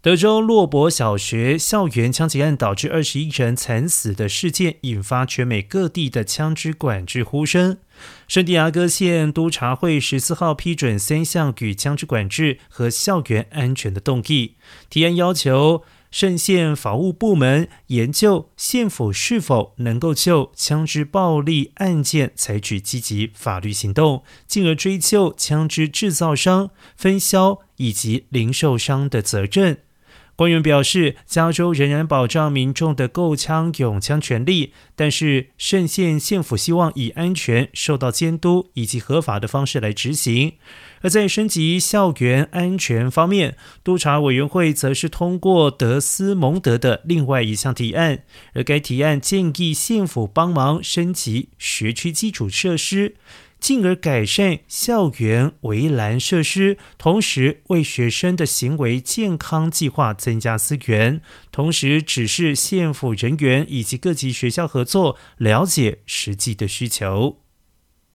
德州洛伯小学校园枪击案导致二十一人惨死的事件，引发全美各地的枪支管制呼声。圣地亚哥县督察会十四号批准三项与枪支管制和校园安全的动议，提案要求圣县法务部门研究县府是否能够就枪支暴力案件采取积极法律行动，进而追究枪支制造商、分销以及零售商的责任。官员表示，加州仍然保障民众的购枪、拥枪权利，但是圣县县府希望以安全、受到监督以及合法的方式来执行。而在升级校园安全方面，督察委员会则是通过德斯蒙德的另外一项提案，而该提案建议县府帮忙升级学区基础设施。进而改善校园围栏设施，同时为学生的行为健康计划增加资源，同时指示县府人员以及各级学校合作，了解实际的需求。